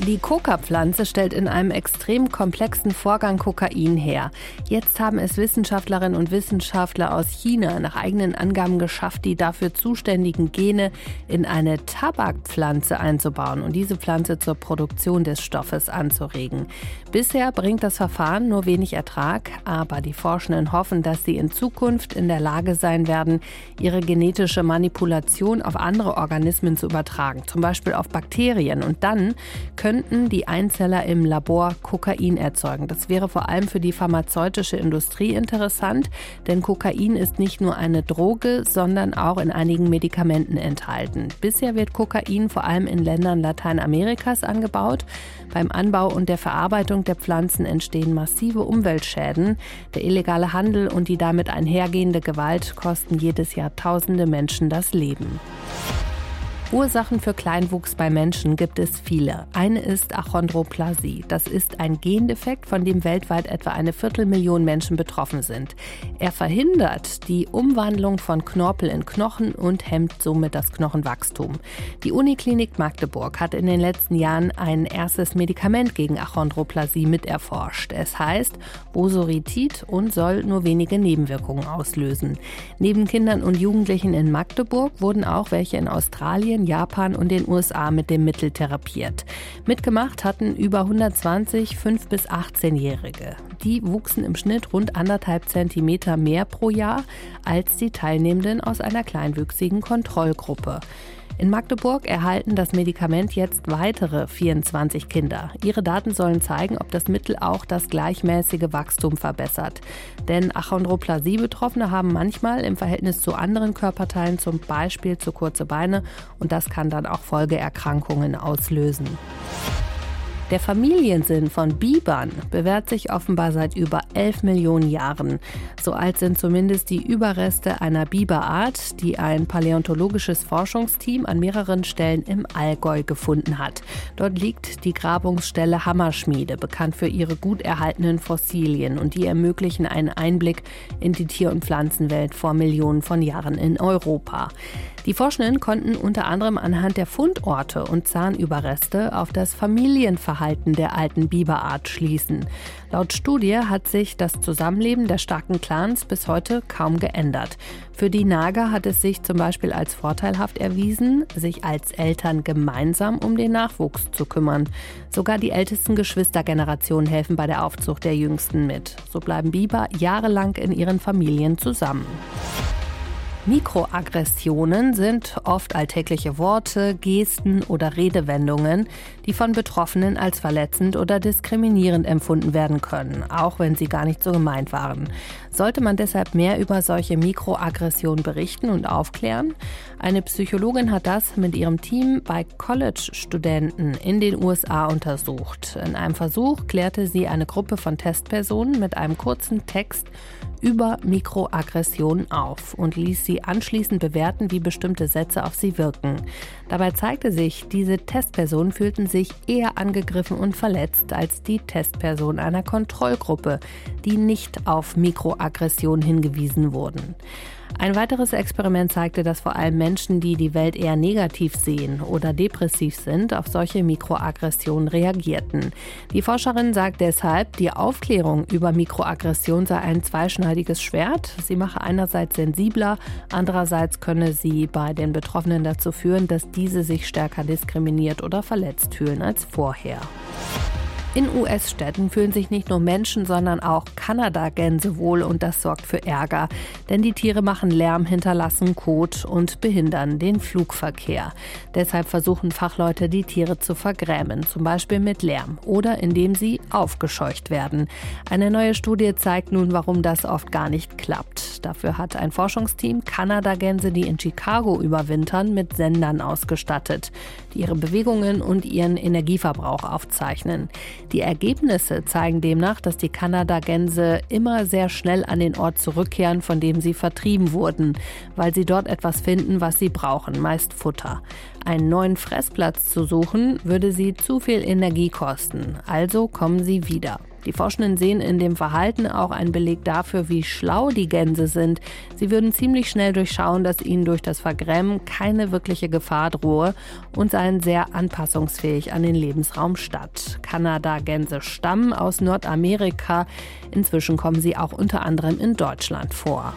Die Coca-Pflanze stellt in einem extrem komplexen Vorgang Kokain her. Jetzt haben es Wissenschaftlerinnen und Wissenschaftler aus China nach eigenen Angaben geschafft, die dafür zuständigen Gene in eine Tabakpflanze einzubauen und diese Pflanze zur Produktion des Stoffes anzuregen. Bisher bringt das Verfahren nur wenig Ertrag, aber die Forschenden hoffen, dass sie in Zukunft in der Lage sein werden, ihre genetische Manipulation auf andere Organismen zu übertragen, zum Beispiel auf Bakterien. Und dann könnten die Einzeller im Labor Kokain erzeugen. Das wäre vor allem für die pharmazeutische Industrie interessant, denn Kokain ist nicht nur eine Droge, sondern auch in einigen Medikamenten enthalten. Bisher wird Kokain vor allem in Ländern Lateinamerikas angebaut. Beim Anbau und der Verarbeitung der Pflanzen entstehen massive Umweltschäden. Der illegale Handel und die damit einhergehende Gewalt kosten jedes Jahr tausende Menschen das Leben. Ursachen für Kleinwuchs bei Menschen gibt es viele. Eine ist Achondroplasie. Das ist ein Gendefekt, von dem weltweit etwa eine Viertelmillion Menschen betroffen sind. Er verhindert die Umwandlung von Knorpel in Knochen und hemmt somit das Knochenwachstum. Die Uniklinik Magdeburg hat in den letzten Jahren ein erstes Medikament gegen Achondroplasie miterforscht. Es heißt Bosoritit und soll nur wenige Nebenwirkungen auslösen. Neben Kindern und Jugendlichen in Magdeburg wurden auch welche in Australien, Japan und den USA mit dem Mittel therapiert. Mitgemacht hatten über 120 5- bis 18-Jährige. Die wuchsen im Schnitt rund anderthalb Zentimeter mehr pro Jahr als die Teilnehmenden aus einer kleinwüchsigen Kontrollgruppe. In Magdeburg erhalten das Medikament jetzt weitere 24 Kinder. Ihre Daten sollen zeigen, ob das Mittel auch das gleichmäßige Wachstum verbessert. Denn Achondroplasie-Betroffene haben manchmal im Verhältnis zu anderen Körperteilen zum Beispiel zu kurze Beine und das kann dann auch Folgeerkrankungen auslösen. Der Familiensinn von Bibern bewährt sich offenbar seit über 11 Millionen Jahren. So alt sind zumindest die Überreste einer Biberart, die ein paläontologisches Forschungsteam an mehreren Stellen im Allgäu gefunden hat. Dort liegt die Grabungsstelle Hammerschmiede, bekannt für ihre gut erhaltenen Fossilien und die ermöglichen einen Einblick in die Tier- und Pflanzenwelt vor Millionen von Jahren in Europa. Die Forschenden konnten unter anderem anhand der Fundorte und Zahnüberreste auf das Familienverhalten der alten Biberart schließen. Laut Studie hat sich das Zusammenleben der starken Clans bis heute kaum geändert. Für die Nager hat es sich zum Beispiel als vorteilhaft erwiesen, sich als Eltern gemeinsam um den Nachwuchs zu kümmern. Sogar die ältesten Geschwistergenerationen helfen bei der Aufzucht der Jüngsten mit. So bleiben Biber jahrelang in ihren Familien zusammen. Mikroaggressionen sind oft alltägliche Worte, Gesten oder Redewendungen, die von Betroffenen als verletzend oder diskriminierend empfunden werden können, auch wenn sie gar nicht so gemeint waren. Sollte man deshalb mehr über solche Mikroaggressionen berichten und aufklären? Eine Psychologin hat das mit ihrem Team bei College-Studenten in den USA untersucht. In einem Versuch klärte sie eine Gruppe von Testpersonen mit einem kurzen Text über Mikroaggressionen auf und ließ sie anschließend bewerten, wie bestimmte Sätze auf sie wirken. Dabei zeigte sich, diese Testpersonen fühlten sich eher angegriffen und verletzt als die Testpersonen einer Kontrollgruppe, die nicht auf Mikroaggressionen hingewiesen wurden. Ein weiteres Experiment zeigte, dass vor allem Menschen, die die Welt eher negativ sehen oder depressiv sind, auf solche Mikroaggressionen reagierten. Die Forscherin sagt deshalb, die Aufklärung über Mikroaggression sei ein zweischneidiges Schwert. Sie mache einerseits sensibler, andererseits könne sie bei den Betroffenen dazu führen, dass diese sich stärker diskriminiert oder verletzt fühlen als vorher. In US-Städten fühlen sich nicht nur Menschen, sondern auch Kanada-Gänse wohl und das sorgt für Ärger. Denn die Tiere machen Lärm, hinterlassen Kot und behindern den Flugverkehr. Deshalb versuchen Fachleute, die Tiere zu vergrämen, zum Beispiel mit Lärm oder indem sie aufgescheucht werden. Eine neue Studie zeigt nun, warum das oft gar nicht klappt. Dafür hat ein Forschungsteam Kanada-Gänse, die in Chicago überwintern, mit Sendern ausgestattet, die ihre Bewegungen und ihren Energieverbrauch aufzeichnen. Die Ergebnisse zeigen demnach, dass die Kanadagänse immer sehr schnell an den Ort zurückkehren, von dem sie vertrieben wurden, weil sie dort etwas finden, was sie brauchen, meist Futter. Einen neuen Fressplatz zu suchen, würde sie zu viel Energie kosten, also kommen sie wieder. Die Forschenden sehen in dem Verhalten auch einen Beleg dafür, wie schlau die Gänse sind. Sie würden ziemlich schnell durchschauen, dass ihnen durch das Vergrämen keine wirkliche Gefahr drohe und seien sehr anpassungsfähig an den Lebensraum Stadt. Kanada-Gänse stammen aus Nordamerika. Inzwischen kommen sie auch unter anderem in Deutschland vor.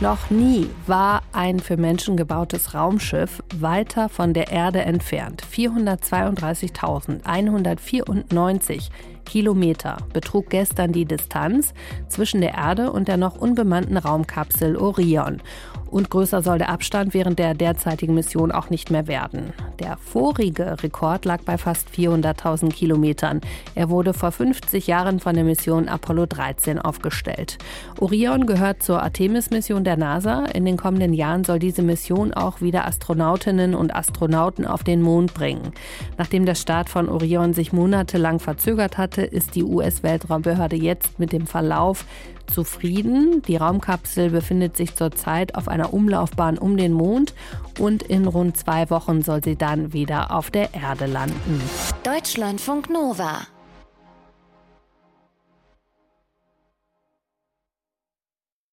Noch nie war ein für Menschen gebautes Raumschiff weiter von der Erde entfernt. 432.194 Kilometer betrug gestern die Distanz zwischen der Erde und der noch unbemannten Raumkapsel Orion. Und größer soll der Abstand während der derzeitigen Mission auch nicht mehr werden. Der vorige Rekord lag bei fast 400.000 Kilometern. Er wurde vor 50 Jahren von der Mission Apollo 13 aufgestellt. Orion gehört zur Artemis-Mission der NASA. In den kommenden Jahren soll diese Mission auch wieder Astronautinnen und Astronauten auf den Mond bringen. Nachdem der Start von Orion sich monatelang verzögert hatte, ist die US-Weltraumbehörde jetzt mit dem Verlauf zufrieden. Die Raumkapsel befindet sich zurzeit auf einer Umlaufbahn um den Mond und in rund zwei Wochen soll sie dann wieder auf der Erde landen. Deutschlandfunk Nova